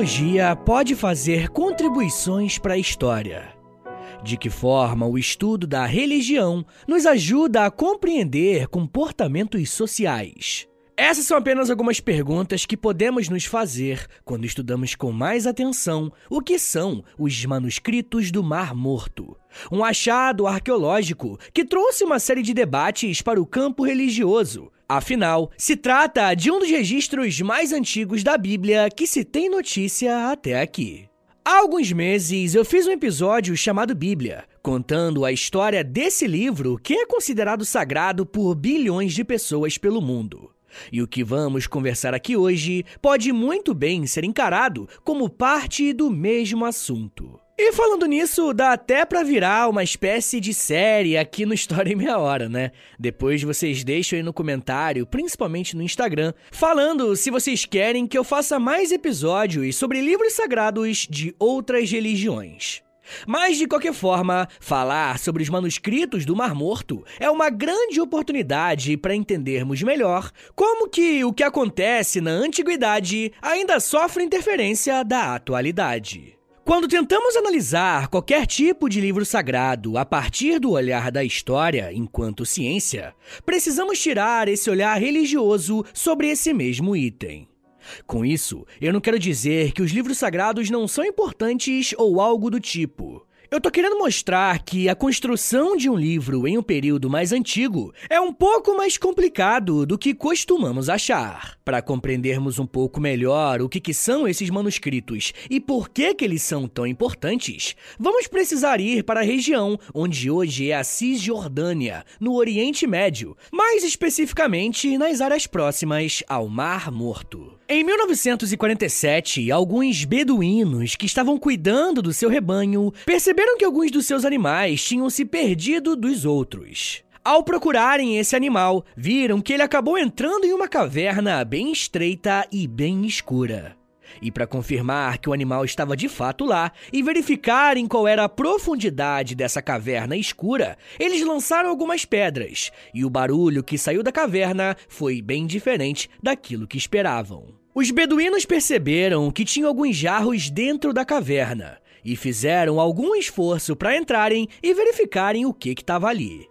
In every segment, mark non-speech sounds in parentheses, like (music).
arqueologia pode fazer contribuições para a história? De que forma o estudo da religião nos ajuda a compreender comportamentos sociais? Essas são apenas algumas perguntas que podemos nos fazer quando estudamos com mais atenção o que são os manuscritos do Mar Morto. Um achado arqueológico que trouxe uma série de debates para o campo religioso. Afinal, se trata de um dos registros mais antigos da Bíblia que se tem notícia até aqui. Há alguns meses eu fiz um episódio chamado Bíblia, contando a história desse livro que é considerado sagrado por bilhões de pessoas pelo mundo. E o que vamos conversar aqui hoje pode muito bem ser encarado como parte do mesmo assunto. E falando nisso, dá até pra virar uma espécie de série aqui no História em Meia Hora, né? Depois vocês deixam aí no comentário, principalmente no Instagram, falando se vocês querem que eu faça mais episódios sobre livros sagrados de outras religiões. Mas, de qualquer forma, falar sobre os manuscritos do Mar Morto é uma grande oportunidade para entendermos melhor como que o que acontece na antiguidade ainda sofre interferência da atualidade. Quando tentamos analisar qualquer tipo de livro sagrado a partir do olhar da história enquanto ciência, precisamos tirar esse olhar religioso sobre esse mesmo item. Com isso, eu não quero dizer que os livros sagrados não são importantes ou algo do tipo. Eu tô querendo mostrar que a construção de um livro em um período mais antigo é um pouco mais complicado do que costumamos achar. Para compreendermos um pouco melhor o que, que são esses manuscritos e por que, que eles são tão importantes, vamos precisar ir para a região onde hoje é a Cisjordânia, no Oriente Médio, mais especificamente nas áreas próximas ao Mar Morto. Em 1947, alguns beduínos que estavam cuidando do seu rebanho perceberam que alguns dos seus animais tinham se perdido dos outros. Ao procurarem esse animal, viram que ele acabou entrando em uma caverna bem estreita e bem escura. E para confirmar que o animal estava de fato lá e verificarem qual era a profundidade dessa caverna escura, eles lançaram algumas pedras, e o barulho que saiu da caverna foi bem diferente daquilo que esperavam. Os beduínos perceberam que tinha alguns jarros dentro da caverna e fizeram algum esforço para entrarem e verificarem o que estava ali.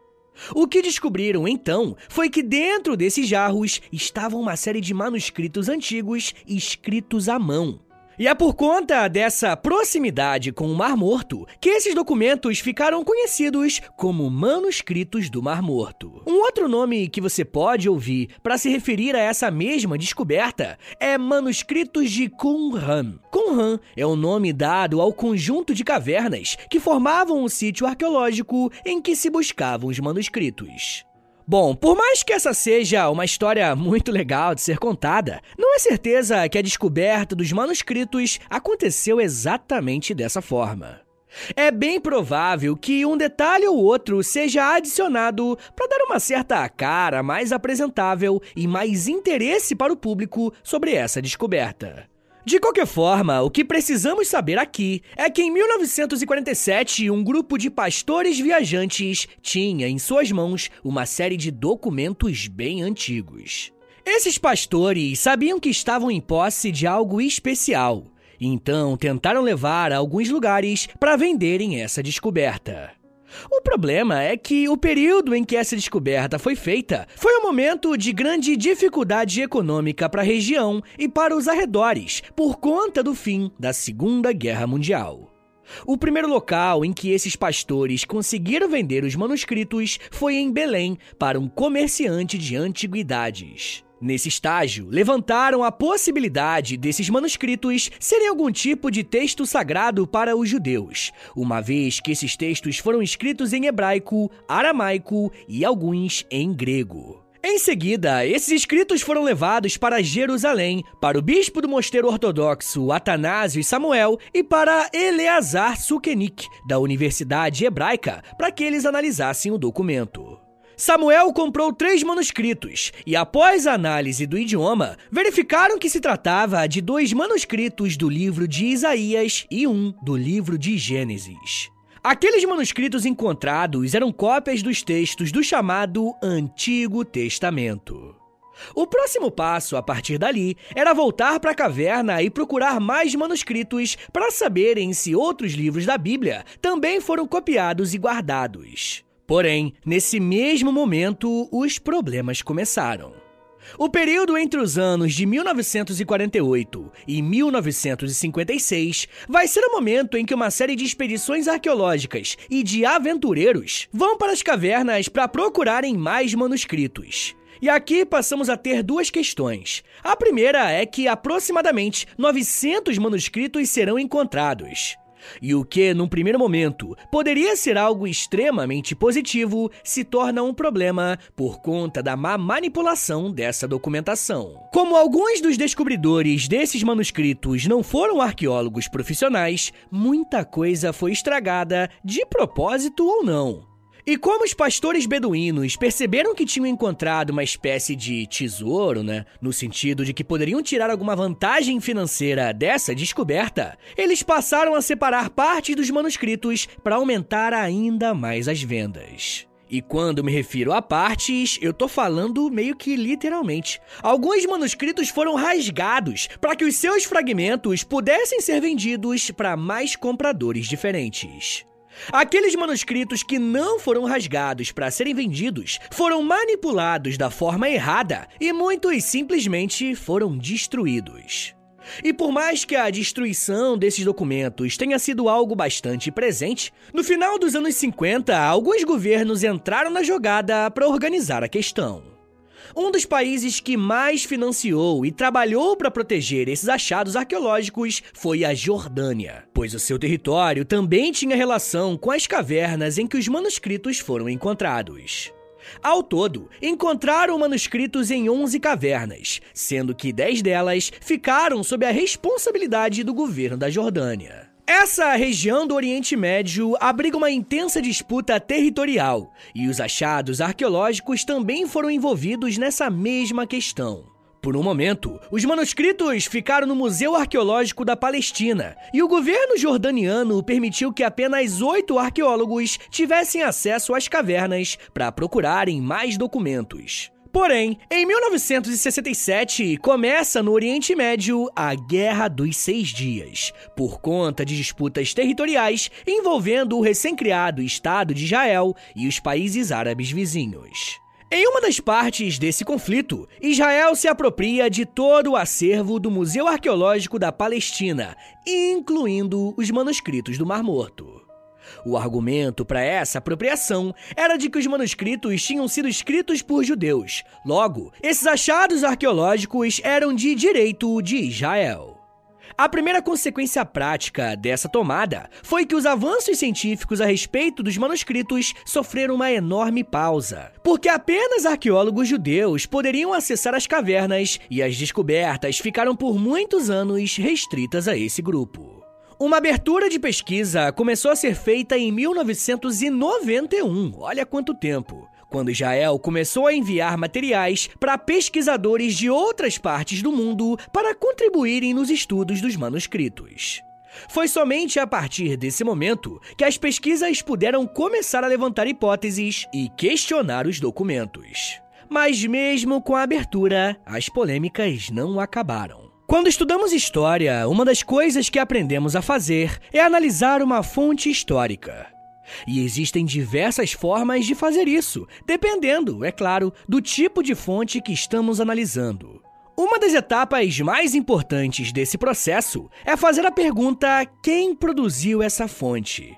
O que descobriram então foi que dentro desses jarros estavam uma série de manuscritos antigos escritos à mão. E é por conta dessa proximidade com o Mar Morto que esses documentos ficaram conhecidos como manuscritos do Mar Morto. Um outro nome que você pode ouvir para se referir a essa mesma descoberta é manuscritos de Qumran. Qumran é o nome dado ao conjunto de cavernas que formavam o sítio arqueológico em que se buscavam os manuscritos. Bom, por mais que essa seja uma história muito legal de ser contada, não é certeza que a descoberta dos manuscritos aconteceu exatamente dessa forma. É bem provável que um detalhe ou outro seja adicionado para dar uma certa cara mais apresentável e mais interesse para o público sobre essa descoberta. De qualquer forma, o que precisamos saber aqui é que em 1947 um grupo de pastores viajantes tinha em suas mãos uma série de documentos bem antigos. Esses pastores sabiam que estavam em posse de algo especial, então tentaram levar a alguns lugares para venderem essa descoberta. O problema é que o período em que essa descoberta foi feita foi um momento de grande dificuldade econômica para a região e para os arredores, por conta do fim da Segunda Guerra Mundial. O primeiro local em que esses pastores conseguiram vender os manuscritos foi em Belém para um comerciante de antiguidades. Nesse estágio, levantaram a possibilidade desses manuscritos serem algum tipo de texto sagrado para os judeus, uma vez que esses textos foram escritos em hebraico, aramaico e alguns em grego. Em seguida, esses escritos foram levados para Jerusalém, para o bispo do mosteiro ortodoxo Atanásio Samuel e para Eleazar Sukenik, da Universidade Hebraica, para que eles analisassem o documento. Samuel comprou três manuscritos e, após a análise do idioma, verificaram que se tratava de dois manuscritos do livro de Isaías e um do livro de Gênesis. Aqueles manuscritos encontrados eram cópias dos textos do chamado Antigo Testamento. O próximo passo, a partir dali, era voltar para a caverna e procurar mais manuscritos para saberem se outros livros da Bíblia também foram copiados e guardados. Porém, nesse mesmo momento, os problemas começaram. O período entre os anos de 1948 e 1956 vai ser o momento em que uma série de expedições arqueológicas e de aventureiros vão para as cavernas para procurarem mais manuscritos. E aqui passamos a ter duas questões. A primeira é que aproximadamente 900 manuscritos serão encontrados. E o que, num primeiro momento, poderia ser algo extremamente positivo, se torna um problema por conta da má manipulação dessa documentação. Como alguns dos descobridores desses manuscritos não foram arqueólogos profissionais, muita coisa foi estragada, de propósito ou não. E como os pastores beduínos perceberam que tinham encontrado uma espécie de tesouro, né? No sentido de que poderiam tirar alguma vantagem financeira dessa descoberta, eles passaram a separar partes dos manuscritos para aumentar ainda mais as vendas. E quando me refiro a partes, eu tô falando meio que literalmente. Alguns manuscritos foram rasgados para que os seus fragmentos pudessem ser vendidos para mais compradores diferentes. Aqueles manuscritos que não foram rasgados para serem vendidos foram manipulados da forma errada e muitos simplesmente foram destruídos. E por mais que a destruição desses documentos tenha sido algo bastante presente, no final dos anos 50, alguns governos entraram na jogada para organizar a questão. Um dos países que mais financiou e trabalhou para proteger esses achados arqueológicos foi a Jordânia, pois o seu território também tinha relação com as cavernas em que os manuscritos foram encontrados. Ao todo, encontraram manuscritos em 11 cavernas, sendo que 10 delas ficaram sob a responsabilidade do governo da Jordânia. Essa região do Oriente Médio abriga uma intensa disputa territorial, e os achados arqueológicos também foram envolvidos nessa mesma questão. Por um momento, os manuscritos ficaram no Museu Arqueológico da Palestina, e o governo jordaniano permitiu que apenas oito arqueólogos tivessem acesso às cavernas para procurarem mais documentos. Porém, em 1967 começa no Oriente Médio a Guerra dos Seis Dias, por conta de disputas territoriais envolvendo o recém-criado Estado de Israel e os países árabes vizinhos. Em uma das partes desse conflito, Israel se apropria de todo o acervo do Museu Arqueológico da Palestina, incluindo os manuscritos do Mar Morto. O argumento para essa apropriação era de que os manuscritos tinham sido escritos por judeus. Logo, esses achados arqueológicos eram de direito de Israel. A primeira consequência prática dessa tomada foi que os avanços científicos a respeito dos manuscritos sofreram uma enorme pausa, porque apenas arqueólogos judeus poderiam acessar as cavernas e as descobertas ficaram por muitos anos restritas a esse grupo. Uma abertura de pesquisa começou a ser feita em 1991, olha quanto tempo, quando Israel começou a enviar materiais para pesquisadores de outras partes do mundo para contribuírem nos estudos dos manuscritos. Foi somente a partir desse momento que as pesquisas puderam começar a levantar hipóteses e questionar os documentos. Mas, mesmo com a abertura, as polêmicas não acabaram. Quando estudamos história, uma das coisas que aprendemos a fazer é analisar uma fonte histórica. E existem diversas formas de fazer isso, dependendo, é claro, do tipo de fonte que estamos analisando. Uma das etapas mais importantes desse processo é fazer a pergunta: quem produziu essa fonte?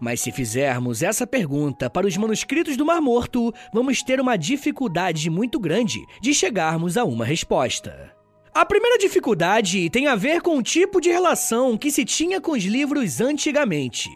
Mas se fizermos essa pergunta para os manuscritos do Mar Morto, vamos ter uma dificuldade muito grande de chegarmos a uma resposta. A primeira dificuldade tem a ver com o tipo de relação que se tinha com os livros antigamente.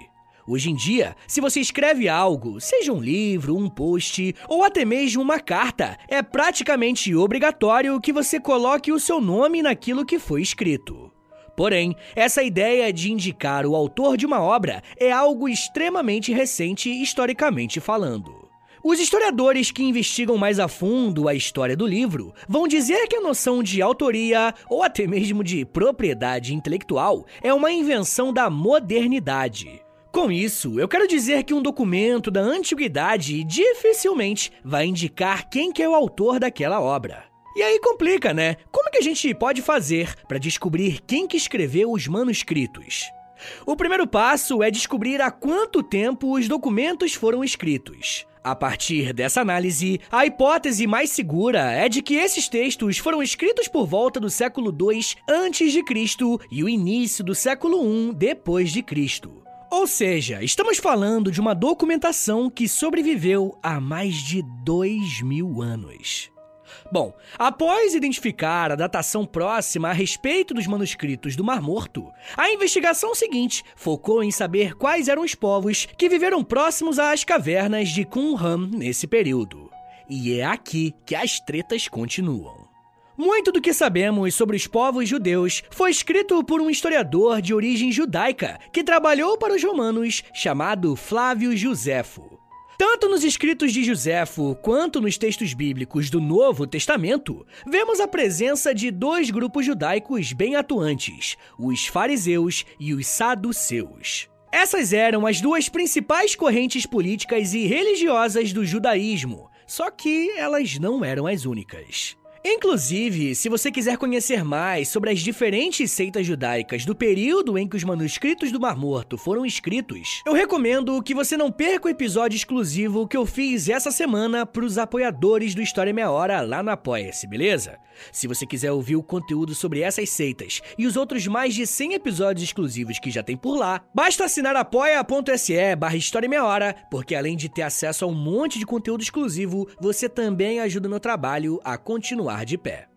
Hoje em dia, se você escreve algo, seja um livro, um post ou até mesmo uma carta, é praticamente obrigatório que você coloque o seu nome naquilo que foi escrito. Porém, essa ideia de indicar o autor de uma obra é algo extremamente recente historicamente falando. Os historiadores que investigam mais a fundo a história do livro vão dizer que a noção de autoria ou até mesmo de propriedade intelectual é uma invenção da modernidade. Com isso, eu quero dizer que um documento da antiguidade dificilmente vai indicar quem que é o autor daquela obra. E aí complica, né? Como que a gente pode fazer para descobrir quem que escreveu os manuscritos? O primeiro passo é descobrir há quanto tempo os documentos foram escritos. A partir dessa análise, a hipótese mais segura é de que esses textos foram escritos por volta do século II a.C. e o início do século I depois de Cristo. Ou seja, estamos falando de uma documentação que sobreviveu há mais de dois mil anos. Bom, após identificar a datação próxima a respeito dos manuscritos do Mar Morto, a investigação seguinte focou em saber quais eram os povos que viveram próximos às cavernas de Qumran nesse período. E é aqui que as tretas continuam. Muito do que sabemos sobre os povos judeus foi escrito por um historiador de origem judaica que trabalhou para os romanos chamado Flávio Josefo. Tanto nos escritos de Joséfo quanto nos textos bíblicos do Novo Testamento, vemos a presença de dois grupos judaicos bem atuantes, os fariseus e os saduceus. Essas eram as duas principais correntes políticas e religiosas do judaísmo, só que elas não eram as únicas. Inclusive, se você quiser conhecer mais sobre as diferentes seitas judaicas do período em que os manuscritos do Mar Morto foram escritos, eu recomendo que você não perca o episódio exclusivo que eu fiz essa semana para os apoiadores do História Meia Hora lá no Apoia-se, beleza? Se você quiser ouvir o conteúdo sobre essas seitas e os outros mais de 100 episódios exclusivos que já tem por lá, basta assinar apoia.se barra História Meia Hora, porque além de ter acesso a um monte de conteúdo exclusivo, você também ajuda meu trabalho a continuar de pé.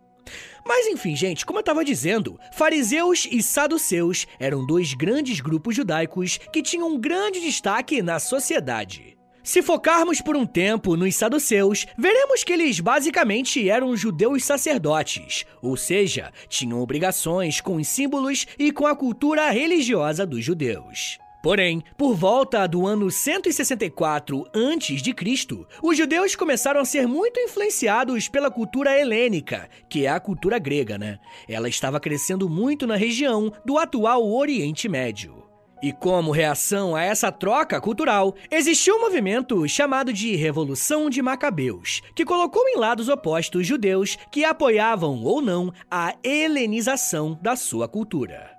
Mas enfim, gente, como eu estava dizendo, fariseus e saduceus eram dois grandes grupos judaicos que tinham um grande destaque na sociedade. Se focarmos por um tempo nos saduceus, veremos que eles basicamente eram judeus sacerdotes, ou seja, tinham obrigações com os símbolos e com a cultura religiosa dos judeus. Porém, por volta do ano 164 a.C., os judeus começaram a ser muito influenciados pela cultura helênica, que é a cultura grega, né? Ela estava crescendo muito na região do atual Oriente Médio. E como reação a essa troca cultural, existiu um movimento chamado de Revolução de Macabeus, que colocou em lados opostos judeus que apoiavam ou não a helenização da sua cultura.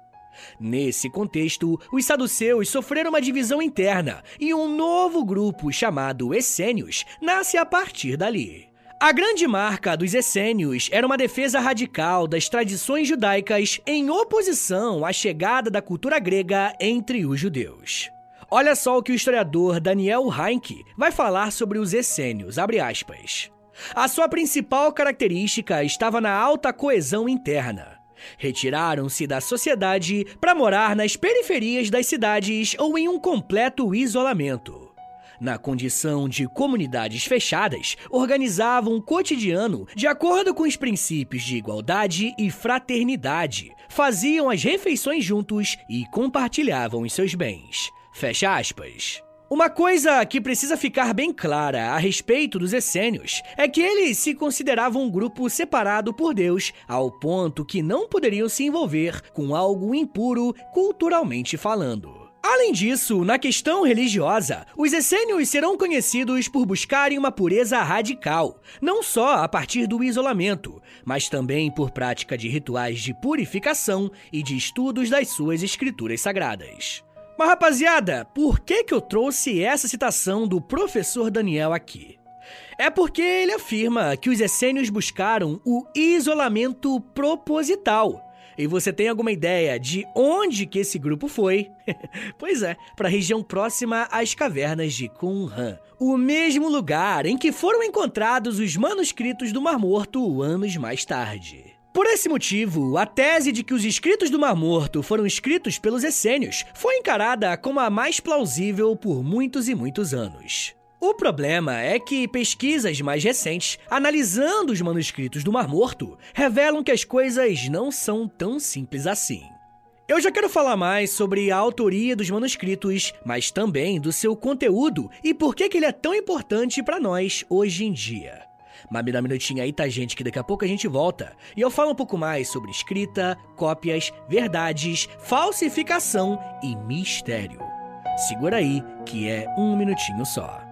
Nesse contexto, os saduceus sofreram uma divisão interna e um novo grupo chamado Essênios nasce a partir dali. A grande marca dos essênios era uma defesa radical das tradições judaicas em oposição à chegada da cultura grega entre os judeus. Olha só o que o historiador Daniel Heinck vai falar sobre os essênios, A sua principal característica estava na alta coesão interna. Retiraram-se da sociedade para morar nas periferias das cidades ou em um completo isolamento na condição de comunidades fechadas, organizavam o cotidiano de acordo com os princípios de igualdade e fraternidade, faziam as refeições juntos e compartilhavam os seus bens. Fecha aspas. Uma coisa que precisa ficar bem clara a respeito dos essênios é que eles se consideravam um grupo separado por Deus, ao ponto que não poderiam se envolver com algo impuro culturalmente falando. Além disso, na questão religiosa, os essênios serão conhecidos por buscarem uma pureza radical, não só a partir do isolamento, mas também por prática de rituais de purificação e de estudos das suas escrituras sagradas. Mas rapaziada, por que, que eu trouxe essa citação do professor Daniel aqui? É porque ele afirma que os essênios buscaram o isolamento proposital e você tem alguma ideia de onde que esse grupo foi? (laughs) pois é, para a região próxima às cavernas de Qumran, o mesmo lugar em que foram encontrados os manuscritos do Mar Morto anos mais tarde. Por esse motivo, a tese de que os escritos do Mar Morto foram escritos pelos essênios foi encarada como a mais plausível por muitos e muitos anos. O problema é que pesquisas mais recentes, analisando os manuscritos do Mar Morto, revelam que as coisas não são tão simples assim. Eu já quero falar mais sobre a autoria dos manuscritos, mas também do seu conteúdo e por que, ele é tão importante para nós hoje em dia. Mas me dá um minutinho aí, tá, gente, que daqui a pouco a gente volta. E eu falo um pouco mais sobre escrita, cópias, verdades, falsificação e mistério. Segura aí, que é um minutinho só.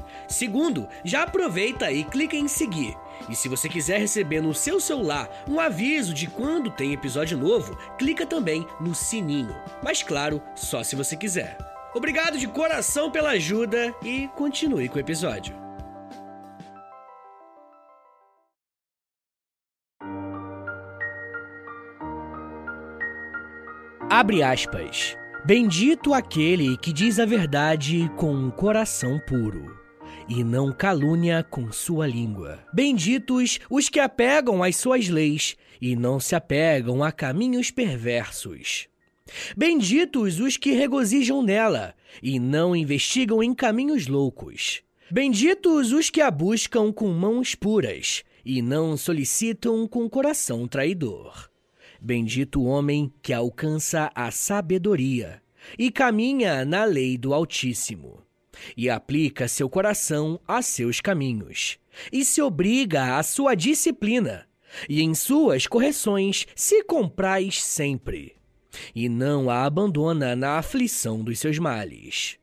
Segundo, já aproveita e clica em seguir. E se você quiser receber no seu celular um aviso de quando tem episódio novo, clica também no sininho. Mas claro, só se você quiser. Obrigado de coração pela ajuda e continue com o episódio. Abre aspas. Bendito aquele que diz a verdade com um coração puro e não calúnia com sua língua. Benditos os que apegam às suas leis e não se apegam a caminhos perversos. Benditos os que regozijam nela e não investigam em caminhos loucos. Benditos os que a buscam com mãos puras e não solicitam com coração traidor. Bendito o homem que alcança a sabedoria e caminha na lei do Altíssimo, e aplica seu coração a seus caminhos, e se obriga à sua disciplina, e em suas correções se compraz sempre, e não a abandona na aflição dos seus males.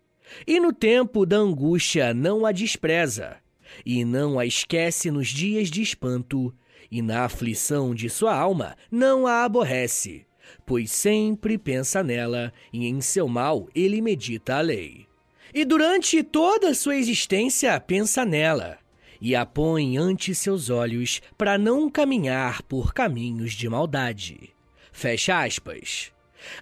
E no tempo da angústia não a despreza, e não a esquece nos dias de espanto, e na aflição de sua alma não a aborrece, pois sempre pensa nela e em seu mal ele medita a lei. E durante toda a sua existência pensa nela e a põe ante seus olhos para não caminhar por caminhos de maldade. Fecha aspas.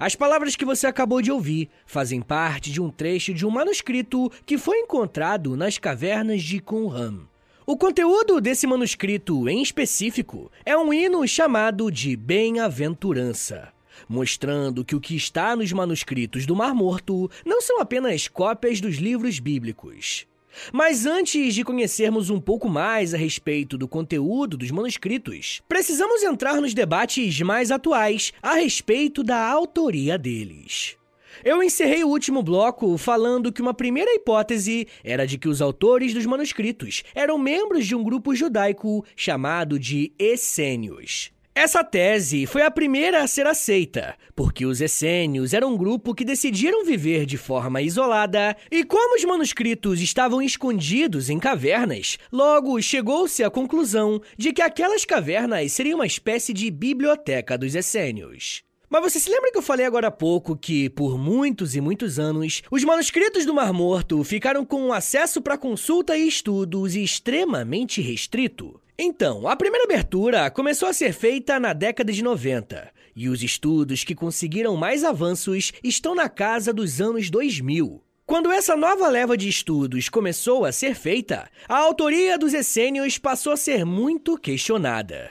As palavras que você acabou de ouvir fazem parte de um trecho de um manuscrito que foi encontrado nas cavernas de Qumran, o conteúdo desse manuscrito em específico é um hino chamado de Bem-aventurança, mostrando que o que está nos manuscritos do Mar Morto não são apenas cópias dos livros bíblicos. Mas antes de conhecermos um pouco mais a respeito do conteúdo dos manuscritos, precisamos entrar nos debates mais atuais a respeito da autoria deles. Eu encerrei o último bloco falando que uma primeira hipótese era de que os autores dos manuscritos eram membros de um grupo judaico chamado de Essênios. Essa tese foi a primeira a ser aceita, porque os essênios eram um grupo que decidiram viver de forma isolada, e como os manuscritos estavam escondidos em cavernas, logo chegou-se à conclusão de que aquelas cavernas seriam uma espécie de biblioteca dos essênios. Mas você se lembra que eu falei agora há pouco que, por muitos e muitos anos, os manuscritos do Mar Morto ficaram com acesso para consulta e estudos extremamente restrito? Então, a primeira abertura começou a ser feita na década de 90, e os estudos que conseguiram mais avanços estão na casa dos anos 2000. Quando essa nova leva de estudos começou a ser feita, a autoria dos essênios passou a ser muito questionada.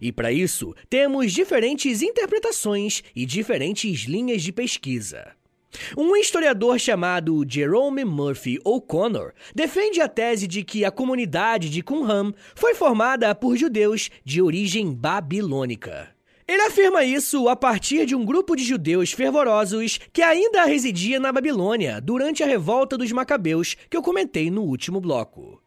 E para isso, temos diferentes interpretações e diferentes linhas de pesquisa. Um historiador chamado Jerome Murphy O'Connor defende a tese de que a comunidade de Qumran foi formada por judeus de origem babilônica. Ele afirma isso a partir de um grupo de judeus fervorosos que ainda residia na Babilônia durante a revolta dos Macabeus que eu comentei no último bloco.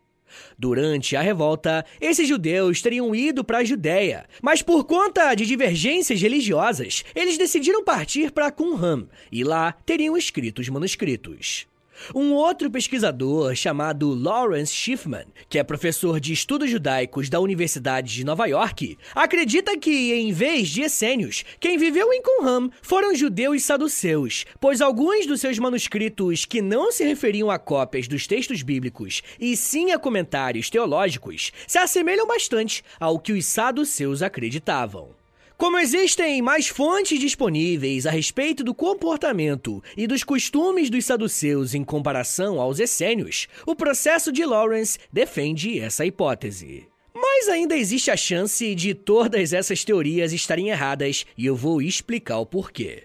Durante a revolta, esses judeus teriam ido para a Judéia, mas por conta de divergências religiosas, eles decidiram partir para Qumran e lá teriam escrito os manuscritos. Um outro pesquisador chamado Lawrence Schiffman, que é professor de estudos judaicos da Universidade de Nova York, acredita que, em vez de essênios, quem viveu em Qumran foram judeus saduceus, pois alguns dos seus manuscritos que não se referiam a cópias dos textos bíblicos e sim a comentários teológicos se assemelham bastante ao que os saduceus acreditavam. Como existem mais fontes disponíveis a respeito do comportamento e dos costumes dos saduceus em comparação aos essênios, o processo de Lawrence defende essa hipótese. Mas ainda existe a chance de todas essas teorias estarem erradas e eu vou explicar o porquê.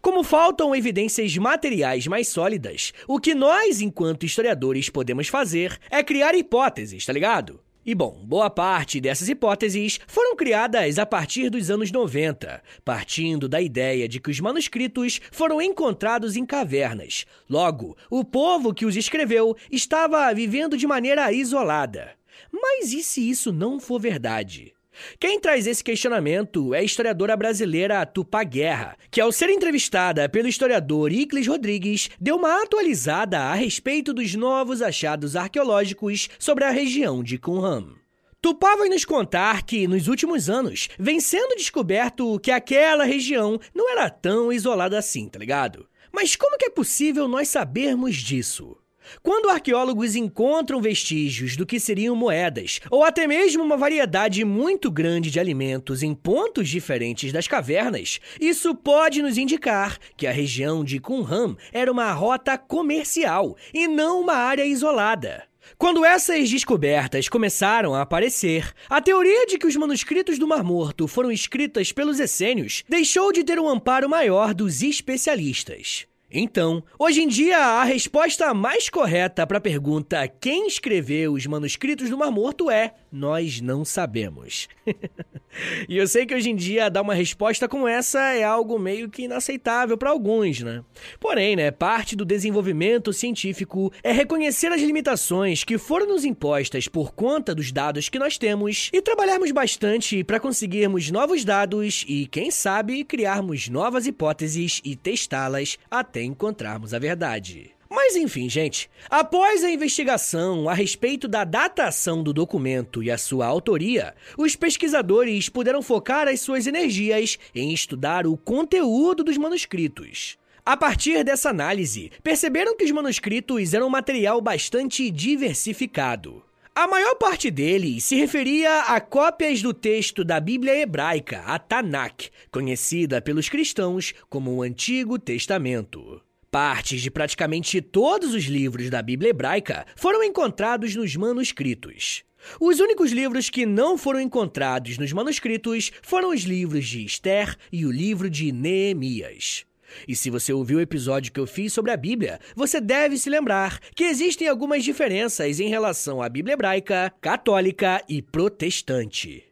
Como faltam evidências materiais mais sólidas, o que nós, enquanto historiadores, podemos fazer é criar hipóteses, tá ligado? E bom, boa parte dessas hipóteses foram criadas a partir dos anos 90, partindo da ideia de que os manuscritos foram encontrados em cavernas. Logo, o povo que os escreveu estava vivendo de maneira isolada. Mas e se isso não for verdade? Quem traz esse questionamento é a historiadora brasileira Tupá Guerra, que ao ser entrevistada pelo historiador Iclis Rodrigues, deu uma atualizada a respeito dos novos achados arqueológicos sobre a região de Qumran. Tupá vai nos contar que, nos últimos anos, vem sendo descoberto que aquela região não era tão isolada assim, tá ligado? Mas como que é possível nós sabermos disso? Quando arqueólogos encontram vestígios do que seriam moedas, ou até mesmo uma variedade muito grande de alimentos em pontos diferentes das cavernas, isso pode nos indicar que a região de Qumran era uma rota comercial e não uma área isolada. Quando essas descobertas começaram a aparecer, a teoria de que os manuscritos do Mar Morto foram escritas pelos essênios deixou de ter um amparo maior dos especialistas. Então, hoje em dia, a resposta mais correta para a pergunta quem escreveu os manuscritos do Mar Morto é nós não sabemos. (laughs) e eu sei que hoje em dia dar uma resposta como essa é algo meio que inaceitável para alguns, né? Porém, né, parte do desenvolvimento científico é reconhecer as limitações que foram nos impostas por conta dos dados que nós temos e trabalharmos bastante para conseguirmos novos dados e, quem sabe, criarmos novas hipóteses e testá-las até encontrarmos a verdade. Mas enfim, gente, após a investigação a respeito da datação do documento e a sua autoria, os pesquisadores puderam focar as suas energias em estudar o conteúdo dos manuscritos. A partir dessa análise, perceberam que os manuscritos eram um material bastante diversificado. A maior parte deles se referia a cópias do texto da Bíblia hebraica, a Tanakh, conhecida pelos cristãos como o Antigo Testamento. Partes de praticamente todos os livros da Bíblia hebraica foram encontrados nos manuscritos. Os únicos livros que não foram encontrados nos manuscritos foram os livros de Esther e o livro de Neemias. E se você ouviu o episódio que eu fiz sobre a Bíblia, você deve se lembrar que existem algumas diferenças em relação à Bíblia hebraica, católica e protestante.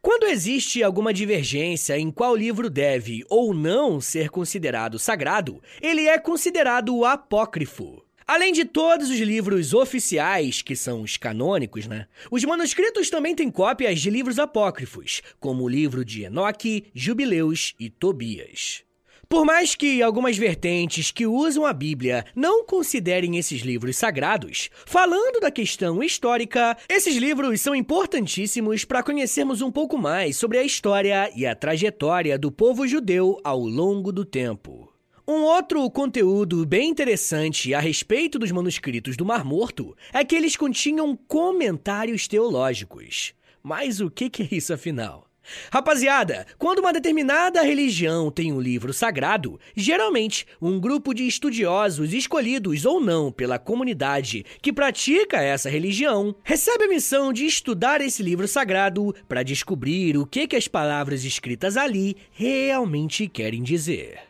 Quando existe alguma divergência em qual livro deve ou não ser considerado sagrado, ele é considerado apócrifo. Além de todos os livros oficiais, que são os canônicos, né? Os manuscritos também têm cópias de livros apócrifos, como o livro de Enoque, Jubileus e Tobias. Por mais que algumas vertentes que usam a Bíblia não considerem esses livros sagrados, falando da questão histórica, esses livros são importantíssimos para conhecermos um pouco mais sobre a história e a trajetória do povo judeu ao longo do tempo. Um outro conteúdo bem interessante a respeito dos manuscritos do Mar Morto é que eles continham comentários teológicos. Mas o que é isso afinal? Rapaziada, quando uma determinada religião tem um livro sagrado, geralmente um grupo de estudiosos escolhidos ou não pela comunidade que pratica essa religião recebe a missão de estudar esse livro sagrado para descobrir o que, que as palavras escritas ali realmente querem dizer.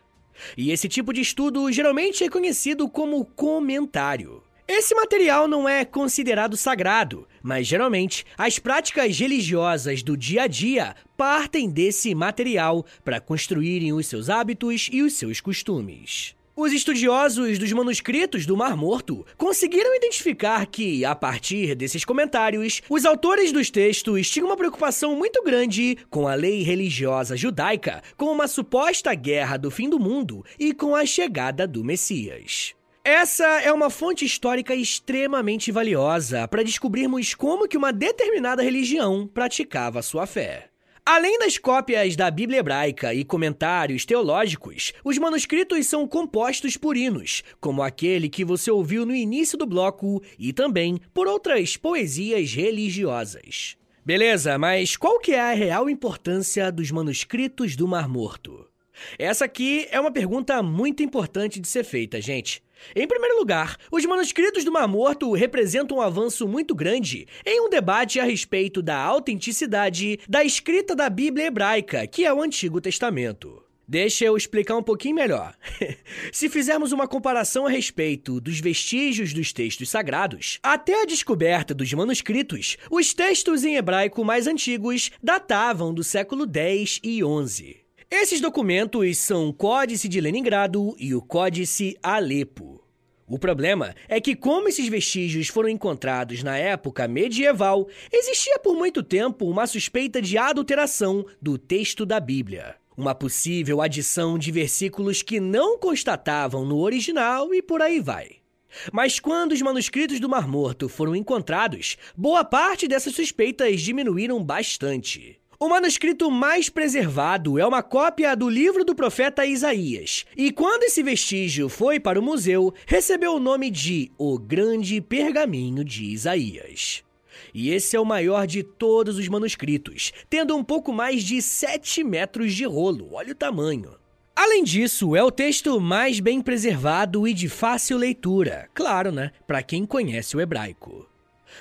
E esse tipo de estudo geralmente é conhecido como comentário. Esse material não é considerado sagrado, mas geralmente as práticas religiosas do dia a dia partem desse material para construírem os seus hábitos e os seus costumes. Os estudiosos dos manuscritos do Mar Morto conseguiram identificar que, a partir desses comentários, os autores dos textos tinham uma preocupação muito grande com a lei religiosa judaica, com uma suposta guerra do fim do mundo e com a chegada do Messias. Essa é uma fonte histórica extremamente valiosa para descobrirmos como que uma determinada religião praticava sua fé. Além das cópias da Bíblia hebraica e comentários teológicos, os manuscritos são compostos por hinos, como aquele que você ouviu no início do bloco, e também por outras poesias religiosas. Beleza, mas qual que é a real importância dos manuscritos do Mar Morto? Essa aqui é uma pergunta muito importante de ser feita, gente. Em primeiro lugar, os manuscritos do Mar Morto representam um avanço muito grande em um debate a respeito da autenticidade da escrita da Bíblia hebraica, que é o Antigo Testamento. Deixa eu explicar um pouquinho melhor. (laughs) Se fizermos uma comparação a respeito dos vestígios dos textos sagrados, até a descoberta dos manuscritos, os textos em hebraico mais antigos datavam do século 10 e 11. Esses documentos são o Códice de Leningrado e o Códice Alepo. O problema é que, como esses vestígios foram encontrados na época medieval, existia por muito tempo uma suspeita de adulteração do texto da Bíblia. Uma possível adição de versículos que não constatavam no original e por aí vai. Mas quando os manuscritos do Mar Morto foram encontrados, boa parte dessas suspeitas diminuíram bastante. O manuscrito mais preservado é uma cópia do livro do profeta Isaías, e quando esse vestígio foi para o museu, recebeu o nome de O Grande Pergaminho de Isaías. E esse é o maior de todos os manuscritos, tendo um pouco mais de 7 metros de rolo, olha o tamanho. Além disso, é o texto mais bem preservado e de fácil leitura, claro, né, para quem conhece o hebraico.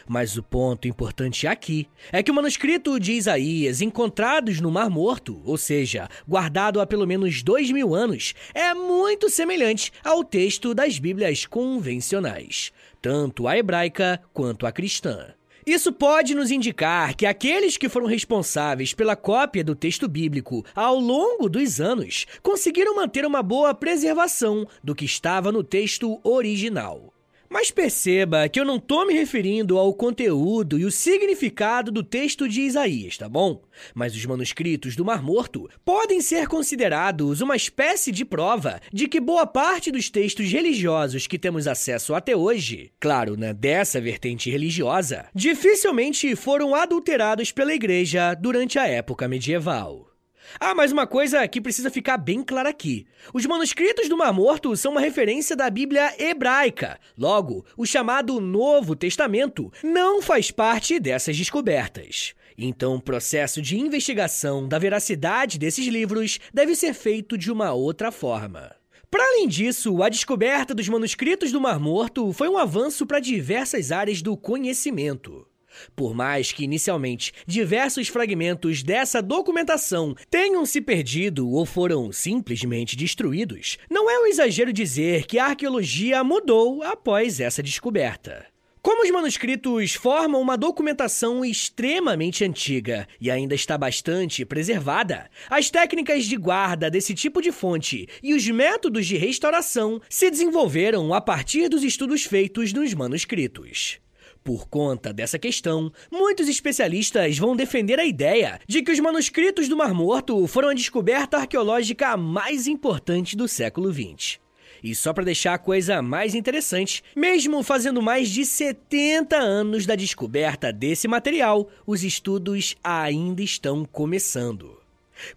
Mas o ponto importante aqui é que o manuscrito de Isaías, encontrados no Mar Morto, ou seja, guardado há pelo menos dois mil anos, é muito semelhante ao texto das Bíblias convencionais, tanto a hebraica quanto a cristã. Isso pode nos indicar que aqueles que foram responsáveis pela cópia do texto bíblico ao longo dos anos conseguiram manter uma boa preservação do que estava no texto original. Mas perceba que eu não estou me referindo ao conteúdo e o significado do texto de Isaías, tá bom? Mas os manuscritos do Mar Morto podem ser considerados uma espécie de prova de que boa parte dos textos religiosos que temos acesso até hoje, claro, né, dessa vertente religiosa, dificilmente foram adulterados pela igreja durante a época medieval. Ah, mas uma coisa que precisa ficar bem clara aqui: os manuscritos do Mar Morto são uma referência da Bíblia hebraica. Logo, o chamado Novo Testamento não faz parte dessas descobertas. Então, o processo de investigação da veracidade desses livros deve ser feito de uma outra forma. Para além disso, a descoberta dos manuscritos do Mar Morto foi um avanço para diversas áreas do conhecimento. Por mais que inicialmente diversos fragmentos dessa documentação tenham se perdido ou foram simplesmente destruídos, não é um exagero dizer que a arqueologia mudou após essa descoberta. Como os manuscritos formam uma documentação extremamente antiga e ainda está bastante preservada, as técnicas de guarda desse tipo de fonte e os métodos de restauração se desenvolveram a partir dos estudos feitos nos manuscritos. Por conta dessa questão, muitos especialistas vão defender a ideia de que os manuscritos do Mar Morto foram a descoberta arqueológica mais importante do século XX. E só para deixar a coisa mais interessante, mesmo fazendo mais de 70 anos da descoberta desse material, os estudos ainda estão começando.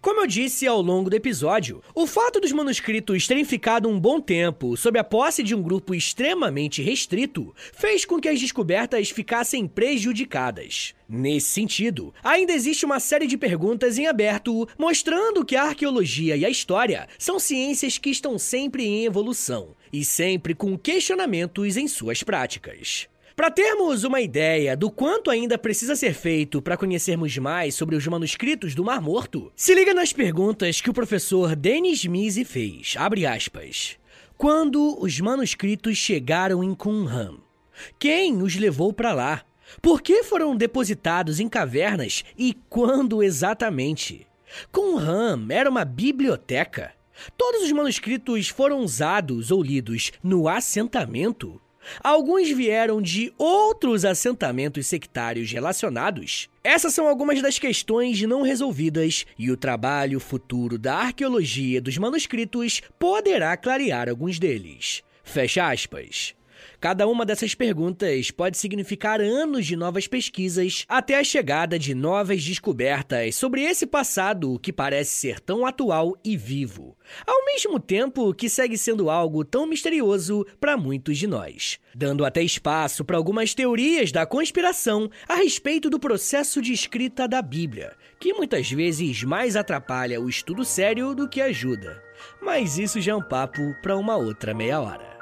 Como eu disse ao longo do episódio, o fato dos manuscritos terem ficado um bom tempo sob a posse de um grupo extremamente restrito fez com que as descobertas ficassem prejudicadas. Nesse sentido, ainda existe uma série de perguntas em aberto mostrando que a arqueologia e a história são ciências que estão sempre em evolução e sempre com questionamentos em suas práticas. Para termos uma ideia do quanto ainda precisa ser feito para conhecermos mais sobre os manuscritos do Mar Morto, se liga nas perguntas que o professor Denis Mise fez. Abre aspas. Quando os manuscritos chegaram em Qumran? Quem os levou para lá? Por que foram depositados em cavernas e quando exatamente? Qumran era uma biblioteca? Todos os manuscritos foram usados ou lidos no assentamento? Alguns vieram de outros assentamentos sectários relacionados. Essas são algumas das questões não resolvidas e o trabalho futuro da arqueologia dos manuscritos poderá clarear alguns deles. Fecha aspas. Cada uma dessas perguntas pode significar anos de novas pesquisas até a chegada de novas descobertas sobre esse passado que parece ser tão atual e vivo, ao mesmo tempo que segue sendo algo tão misterioso para muitos de nós, dando até espaço para algumas teorias da conspiração a respeito do processo de escrita da Bíblia, que muitas vezes mais atrapalha o estudo sério do que ajuda. Mas isso já é um papo para uma outra meia hora.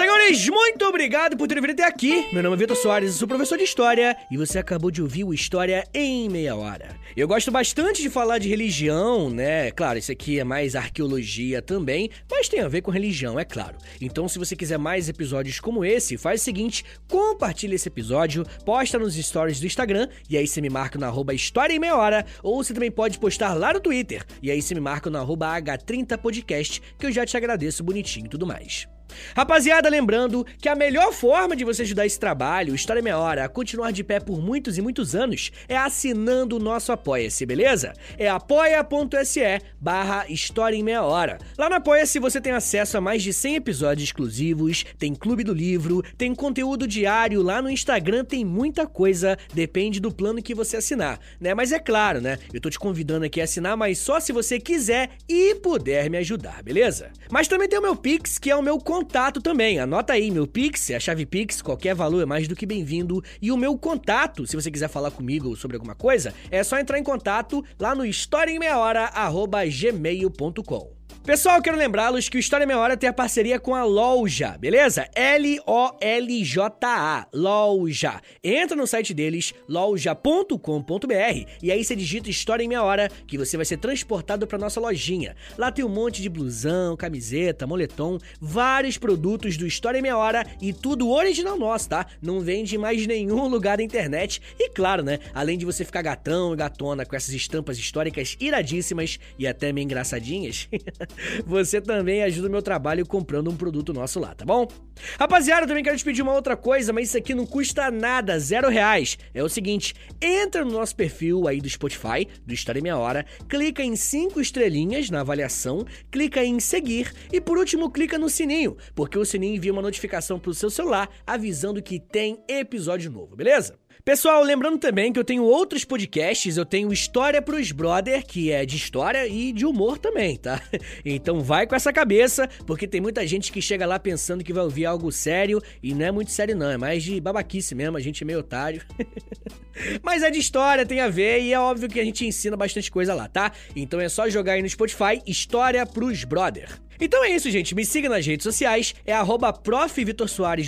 Senhores, muito obrigado por terem vindo até aqui. Meu nome é Vitor Soares, sou professor de História e você acabou de ouvir o História em Meia Hora. Eu gosto bastante de falar de religião, né? Claro, isso aqui é mais arqueologia também, mas tem a ver com religião, é claro. Então, se você quiser mais episódios como esse, faz o seguinte: compartilha esse episódio, posta nos stories do Instagram e aí você me marca no arroba História em Meia Hora, ou você também pode postar lá no Twitter e aí você me marca no arroba H30podcast, que eu já te agradeço bonitinho e tudo mais. Rapaziada, lembrando que a melhor forma de você ajudar esse trabalho, História Meia Hora, a continuar de pé por muitos e muitos anos, é assinando o nosso Apoia-se, beleza? É apoia.se barra História em Meia Hora. Lá no Apoia-se você tem acesso a mais de 100 episódios exclusivos, tem clube do livro, tem conteúdo diário, lá no Instagram tem muita coisa, depende do plano que você assinar, né? Mas é claro, né? Eu tô te convidando aqui a assinar, mas só se você quiser e puder me ajudar, beleza? Mas também tem o meu Pix, que é o meu contato também. Anota aí, meu Pix, é a chave Pix, qualquer valor é mais do que bem-vindo. E o meu contato, se você quiser falar comigo sobre alguma coisa, é só entrar em contato lá no historiaemmeiahora.gmail.com. Pessoal, quero lembrá-los que o História Meia Hora tem a parceria com a Loja, beleza? L-O-L-J-A, Loja. Entra no site deles, loja.com.br, e aí você digita História em Meia Hora, que você vai ser transportado para nossa lojinha. Lá tem um monte de blusão, camiseta, moletom, vários produtos do História em Meia Hora e tudo original nosso, tá? Não vende mais nenhum lugar da internet. E claro, né? Além de você ficar gatão e gatona com essas estampas históricas iradíssimas e até meio engraçadinhas. (laughs) você também ajuda o meu trabalho comprando um produto nosso lá, tá bom? Rapaziada, eu também quero te pedir uma outra coisa, mas isso aqui não custa nada, zero reais. É o seguinte, entra no nosso perfil aí do Spotify, do História Meia Hora, clica em cinco estrelinhas na avaliação, clica em seguir e por último clica no sininho, porque o sininho envia uma notificação pro seu celular avisando que tem episódio novo, beleza? Pessoal, lembrando também que eu tenho outros podcasts, eu tenho História pros Brother, que é de história e de humor também, tá? (laughs) Então vai com essa cabeça, porque tem muita gente que chega lá pensando que vai ouvir algo sério e não é muito sério não, é mais de babaquice mesmo, a gente é meio otário. (laughs) Mas é de história, tem a ver e é óbvio que a gente ensina bastante coisa lá, tá? Então é só jogar aí no Spotify História pros Brother. Então é isso, gente. Me siga nas redes sociais. É arroba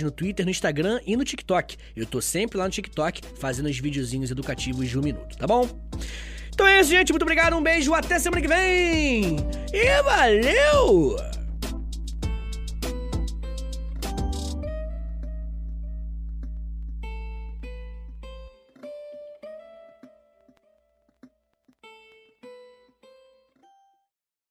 no Twitter, no Instagram e no TikTok. Eu tô sempre lá no TikTok fazendo os videozinhos educativos de um minuto, tá bom? Então é isso, gente. Muito obrigado, um beijo, até semana que vem! E valeu!